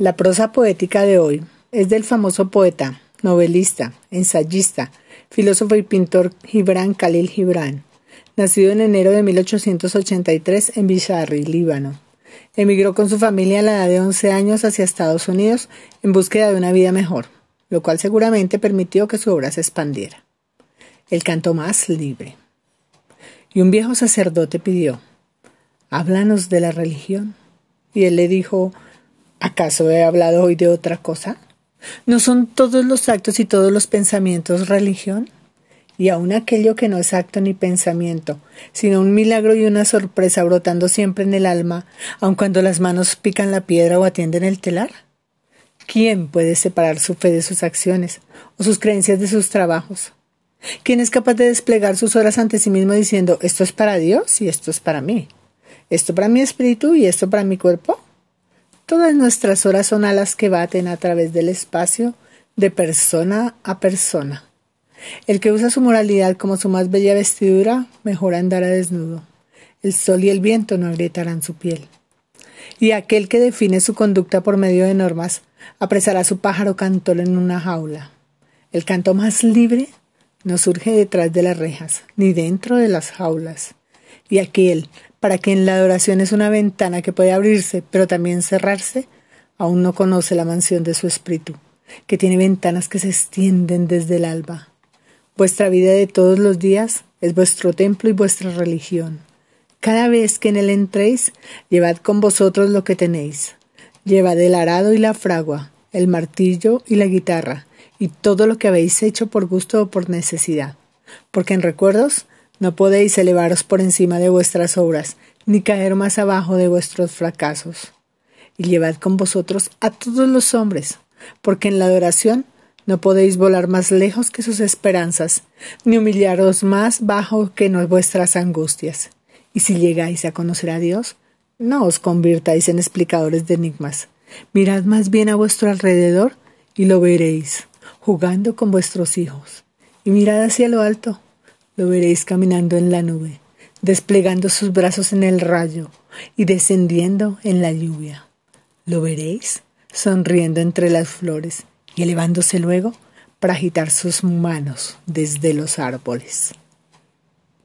La prosa poética de hoy es del famoso poeta, novelista, ensayista, filósofo y pintor Gibran Khalil Gibran, nacido en enero de 1883 en Bisharri, Líbano. Emigró con su familia a la edad de 11 años hacia Estados Unidos en búsqueda de una vida mejor, lo cual seguramente permitió que su obra se expandiera. El canto más libre. Y un viejo sacerdote pidió, háblanos de la religión. Y él le dijo, ¿Acaso he hablado hoy de otra cosa? ¿No son todos los actos y todos los pensamientos religión? Y aun aquello que no es acto ni pensamiento, sino un milagro y una sorpresa brotando siempre en el alma, aun cuando las manos pican la piedra o atienden el telar? ¿Quién puede separar su fe de sus acciones o sus creencias de sus trabajos? ¿Quién es capaz de desplegar sus horas ante sí mismo diciendo esto es para Dios y esto es para mí? ¿Esto para mi espíritu y esto para mi cuerpo? Todas nuestras horas son alas que baten a través del espacio de persona a persona. El que usa su moralidad como su más bella vestidura, mejor andará desnudo. El sol y el viento no agrietarán su piel. Y aquel que define su conducta por medio de normas, apresará su pájaro cantor en una jaula. El canto más libre no surge detrás de las rejas, ni dentro de las jaulas. Y aquel para que en la adoración es una ventana que puede abrirse, pero también cerrarse, aún no conoce la mansión de su espíritu, que tiene ventanas que se extienden desde el alba. Vuestra vida de todos los días es vuestro templo y vuestra religión. Cada vez que en él entréis, llevad con vosotros lo que tenéis. Llevad el arado y la fragua, el martillo y la guitarra, y todo lo que habéis hecho por gusto o por necesidad. Porque en recuerdos no podéis elevaros por encima de vuestras obras, ni caer más abajo de vuestros fracasos. Y llevad con vosotros a todos los hombres, porque en la adoración no podéis volar más lejos que sus esperanzas, ni humillaros más bajo que no vuestras angustias. Y si llegáis a conocer a Dios, no os convirtáis en explicadores de enigmas. Mirad más bien a vuestro alrededor y lo veréis, jugando con vuestros hijos. Y mirad hacia lo alto, lo veréis caminando en la nube, desplegando sus brazos en el rayo y descendiendo en la lluvia. Lo veréis sonriendo entre las flores y elevándose luego para agitar sus manos desde los árboles.